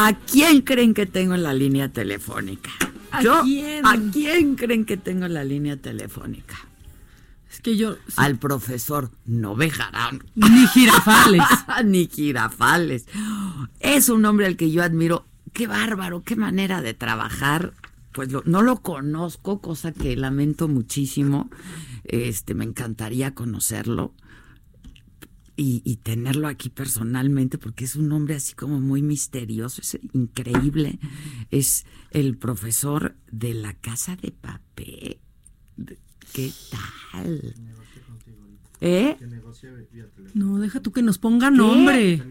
¿A quién creen que tengo en la línea telefónica? ¿A Yo, quién? ¿A quién creen que tengo en la línea telefónica? Es que yo. sí, Al profesor Novejarán. Ni jirafales. Ni Girafales. Es un hombre al que yo admiro. Qué bárbaro, qué manera de trabajar. Pues lo- no lo conozco, cosa que lamento muchísimo. Este, me encantaría conocerlo y, y tenerlo aquí personalmente, porque es un hombre así como muy misterioso, es increíble. Es el profesor de la casa de papel. ¿Qué tal? ¿Eh? No, deja tú que nos ponga nombre.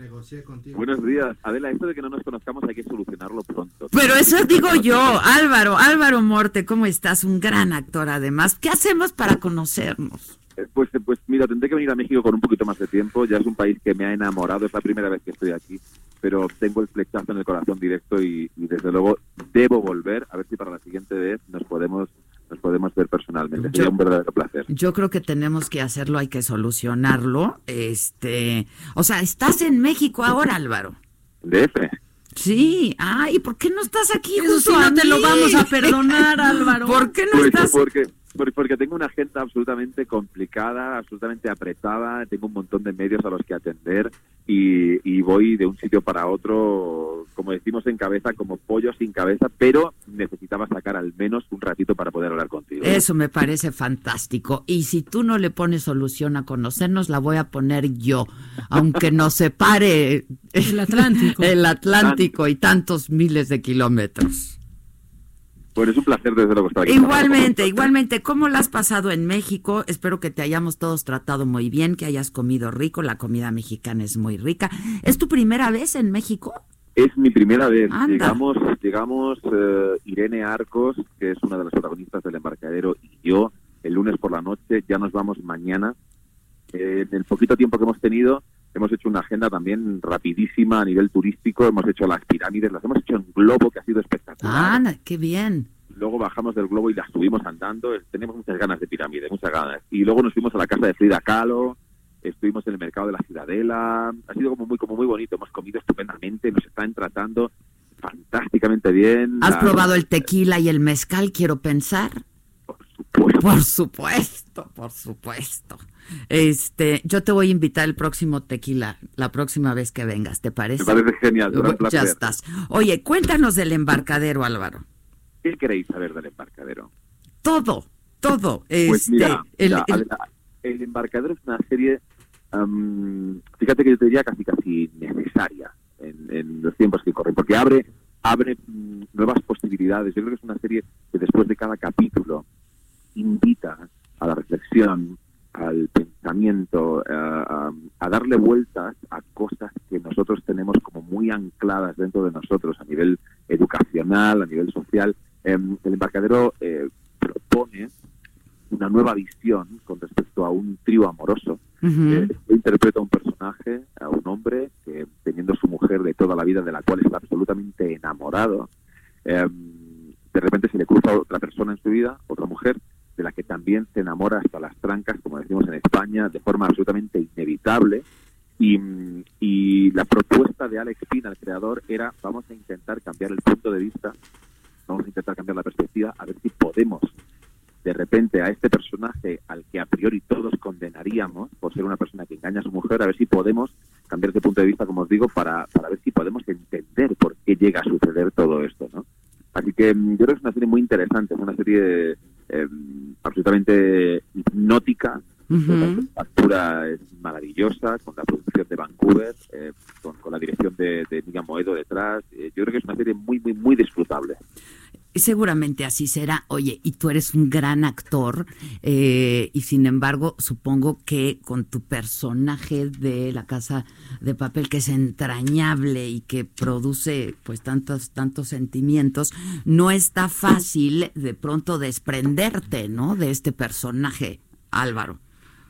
Buenos días. Adela, esto de que no nos conozcamos hay que solucionarlo pronto. Pero eso digo yo, Álvaro, Álvaro Morte, ¿cómo estás? Un gran actor además. ¿Qué hacemos para conocernos? Eh, Pues, pues mira, tendré que venir a México con un poquito más de tiempo. Ya es un país que me ha enamorado. Es la primera vez que estoy aquí. Pero tengo el flechazo en el corazón directo y, y desde luego debo volver. A ver si para la siguiente vez nos podemos nos podemos ver personalmente. Sería Yo- un verdadero placer. Yo creo que tenemos que hacerlo, hay que solucionarlo. Este, o sea, ¿estás en México ahora, Álvaro? DF. Sí. Ay, ¿por qué no estás aquí Eso junto sí a no te mí? lo vamos a perdonar, Álvaro. ¿Por qué no Pues estás? porque, por- porque tengo una agenda absolutamente complicada, absolutamente apretada, tengo un montón de medios a los que atender y, y voy de un sitio para otro, como decimos en cabeza, como pollo sin cabeza, pero necesitaba sacar al menos un ratito para poder hablar contigo. Eso me parece fantástico. Y si tú no le pones solución a conocernos, la voy a poner yo, aunque nos separe El Atlántico. el Atlántico y tantos miles de kilómetros. Bueno, es un placer desde luego estar aquí. Igualmente, igualmente, ¿cómo la has pasado en México? Espero que te hayamos todos tratado muy bien, que hayas comido rico, la comida mexicana es muy rica. ¿Es tu primera vez en México? Es mi primera vez. Anda. Llegamos, llegamos eh, Irene Arcos, que es una de las protagonistas del embarcadero, y yo, el lunes por la noche. Ya nos vamos mañana. Eh, en el poquito tiempo que hemos tenido, hemos hecho una agenda también rapidísima a nivel turístico. Hemos hecho las pirámides, las hemos hecho en globo, que ha sido espectacular. Ah, qué bien. Luego bajamos del globo y las subimos andando. Eh, Tenemos muchas ganas de pirámides, muchas ganas. Y luego nos fuimos a la casa de Frida Kahlo. Estuvimos en el mercado de la Ciudadela. Ha sido como muy, como muy bonito. Hemos comido estupendamente. Nos están tratando fantásticamente bien. ¿Has La- probado el tequila y el mezcal, quiero pensar? Por supuesto. Por supuesto. Este, yo te voy a invitar el próximo tequila, la próxima vez que vengas, ¿te parece? Me parece genial. será un ya placer. estás. Oye, cuéntanos del embarcadero, Álvaro. ¿Qué queréis saber del embarcadero? Todo, todo. Pues este, mira, el- mira, el- el embarcadero es una serie, am, fíjate que yo te diría casi casi necesaria en, en los tiempos que corren, porque abre abre mm, nuevas posibilidades. Yo creo que es una serie que después de cada capítulo invita a la reflexión, al pensamiento, a, a- a darle vueltas a cosas que nosotros tenemos como muy ancladas dentro de nosotros a nivel educacional, a nivel social. Em, el embarcadero eh, propone una nueva visión con respecto a un trío amoroso. Ujú. Eh, interpreta a un personaje, a un hombre que teniendo su mujer de toda la vida, de la cual está absolutamente enamorado, eh, de repente se le cruza otra persona en su vida, otra mujer, también se enamora hasta las trancas, como decimos en España, de forma absolutamente inevitable. Y, y la propuesta de Alex Pina, el creador, era vamos a intentar cambiar el punto de vista, vamos a intentar cambiar la perspectiva, a ver si podemos de repente a este personaje al que a priori todos condenaríamos por ser una persona que engaña a su mujer, a ver si podemos cambiar ese punto de vista, como os digo, para, para ver si podemos entender por qué llega a suceder todo esto, ¿no? Así que mm, yo creo que es una serie muy interesante, es una serie eh, absolutamente hipnótica, la factura es maravillosa, con la producción de Vancouver, eh, con, la dirección de, de Miguel Moedo detrás. Eh, yo creo que es una serie muy, muy, muy disfrutable. Seguramente así será. Oye, y tú eres un gran actor eh, y sin embargo supongo que con tu personaje de La Casa de Papel que es entrañable y que produce pues tantos tantos sentimientos, no está fácil de pronto desprenderte, ¿no? De este personaje, Álvaro.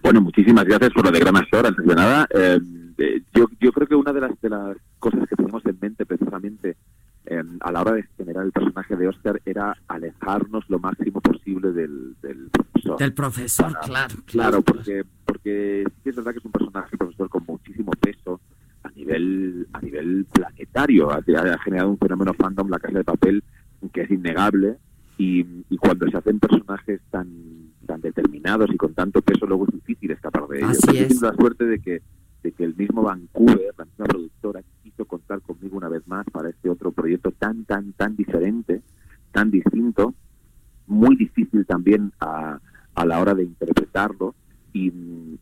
Bueno, muchísimas gracias por lo de gran actor, antes de nada. Eh, eh, yo, yo creo que una de las, de las cosas que tenemos en mente precisamente eh, a la hora de generar el personaje de Oscar era alejarnos lo máximo posible del, del profesor. Del profesor, claro. Claro, porque, porque sí es verdad que es un personaje, profesor, con muchísimo peso a nivel, a nivel planetario. Ha, ha generado un fenómeno fandom, la casa de papel, que es innegable. Y, y cuando se hacen personajes tan tan determinados y con tanto peso, luego es difícil escapar de ellos. Así es. la suerte de que, de que el mismo Vancouver, una vez más para este otro proyecto tan, tan, tan diferente, tan distinto, muy difícil también a, a la hora de interpretarlo. Y,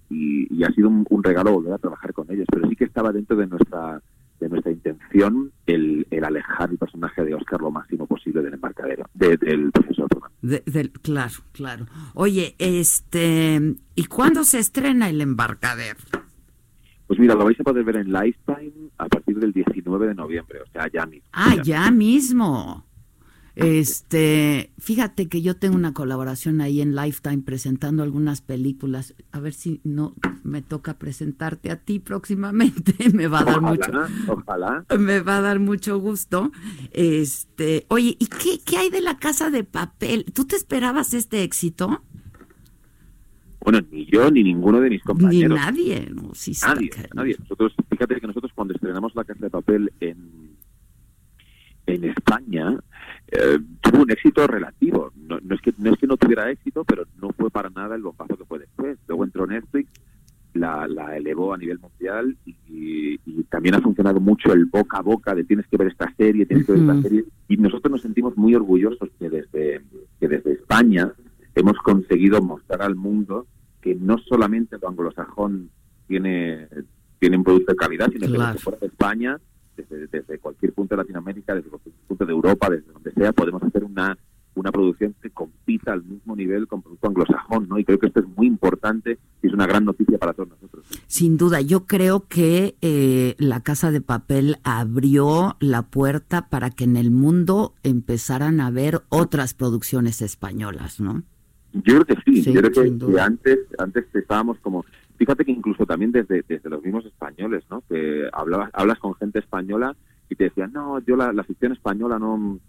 y, y ha sido un, un regalo volver a trabajar con ellos, pero sí que estaba dentro de nuestra de nuestra intención el, el, alejar el personaje de Oscar lo máximo posible del embarcadero, de, del profesor. De, del, claro, claro. Oye, este, ¿y cuándo se estrena el embarcadero? Pues mira, lo vais a poder ver en Lifetime a partir del 19 de noviembre, o sea, ya mismo. Ah, ya, ya mismo. Este, fíjate que yo tengo una colaboración ahí en Lifetime presentando algunas películas. A ver si no me toca presentarte a ti próximamente. me va a dar ojalá, mucho. Ojalá. Me va a dar mucho gusto. Este, oye, ¿y qué, qué hay de la casa de papel? ¿Tú te esperabas este éxito? Bueno, ni yo ni ninguno de mis compañeros. Ni nadie, no, sí nadie, nadie. Nosotros, fíjate que nosotros cuando estrenamos la casa de papel en en España eh, tuvo un éxito relativo. No, no, es que, no es que no tuviera éxito, pero no fue para nada el bombazo que fue después. Luego entró Netflix, la, la elevó a nivel mundial y, y, también ha funcionado mucho el boca a boca de tienes que ver esta serie, tienes que ver esta serie. Y nosotros nos sentimos muy orgullosos que desde, que desde España hemos conseguido mostrar al mundo que no solamente el anglosajón tiene, tiene un producto de calidad, sino Claro. que desde fuera de España desde, desde, cualquier punto de Latinoamérica, desde cualquier punto de Europa, desde donde sea, podemos hacer una, una producción que compita al mismo nivel con producto anglosajón, ¿no? Y creo que esto es muy importante y es una gran noticia para todos nosotros. Sin duda, yo creo que eh, la Casa de Papel abrió la puerta para que en el mundo empezaran a ver otras producciones españolas, ¿no? Yo creo que sí, Sí, yo creo que antes, antes estábamos como fíjate que incluso también desde, desde los mismos españoles, ¿no? Que hablabas, hablas con gente española y te decían, no, yo la, la ficción española no,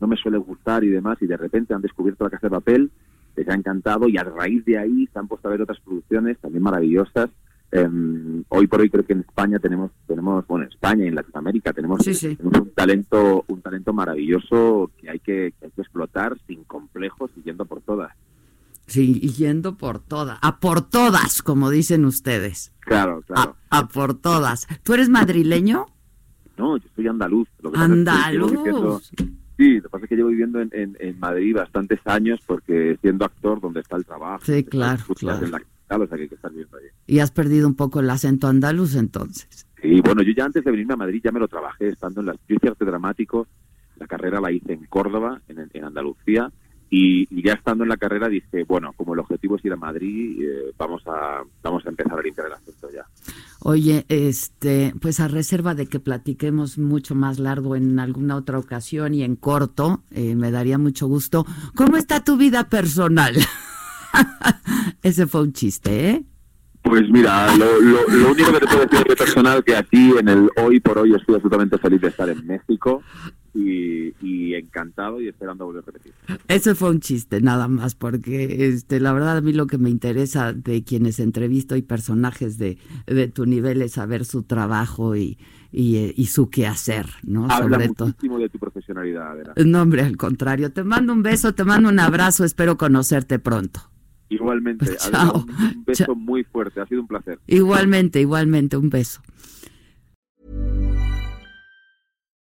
no me suele gustar y demás, y de repente han descubierto la casa de papel, les ha encantado y a raíz de ahí se han puesto a ver otras producciones también maravillosas. Eh, hoy por hoy creo que en España tenemos, tenemos, bueno, en España y en Latinoamérica tenemos, Sí, sí. tenemos un talento, un talento maravilloso que hay que, que hay que explotar sin complejos y yendo por todas. Sí, y yendo por todas, a por todas, como dicen ustedes. Claro, claro. A, a por todas. ¿Tú eres madrileño? No, yo soy andaluz. Lo que pasa es que viviendo- Andaluz. sí, lo que pasa es que llevo viviendo en, en, en Madrid bastantes años porque siendo actor donde está el trabajo. Sí, claro, las claro. en la capital, o sea que hay que estar viviendo allí. Y has perdido un poco el acento andaluz entonces. Sí, bueno, yo ya antes de venirme a Madrid ya me lo trabajé estando en la... Yo hice arte dramático, la carrera la hice en Córdoba, en, en Andalucía, y, y ya estando en la carrera dije, bueno, como el objetivo es ir a Madrid, eh, vamos a vamos a empezar a limpiar el asunto ya. Oye, este, pues a reserva de que platiquemos mucho más largo en alguna otra ocasión y en corto, eh, me daría mucho gusto. ¿Cómo está tu vida personal? Ese fue un chiste, ¿eh? Pues mira, lo, lo, lo único que te puedo decir de personal que aquí en el hoy por hoy estoy absolutamente feliz de estar en México y, y encantado y esperando volver a repetir. Ese fue un chiste, nada más, porque este, la verdad a mí lo que me interesa de quienes entrevisto y personajes de, de tu nivel es saber su trabajo y, y, eh, y su quehacer, ¿no? Habla Sobre todo. muchísimo de tu profesionalidad. No, hombre, al contrario. Te mando un beso, te mando un abrazo, espero conocerte pronto. Igualmente, Chao. Un, un beso Chao. muy fuerte, ha sido un placer. Igualmente, igualmente, un beso.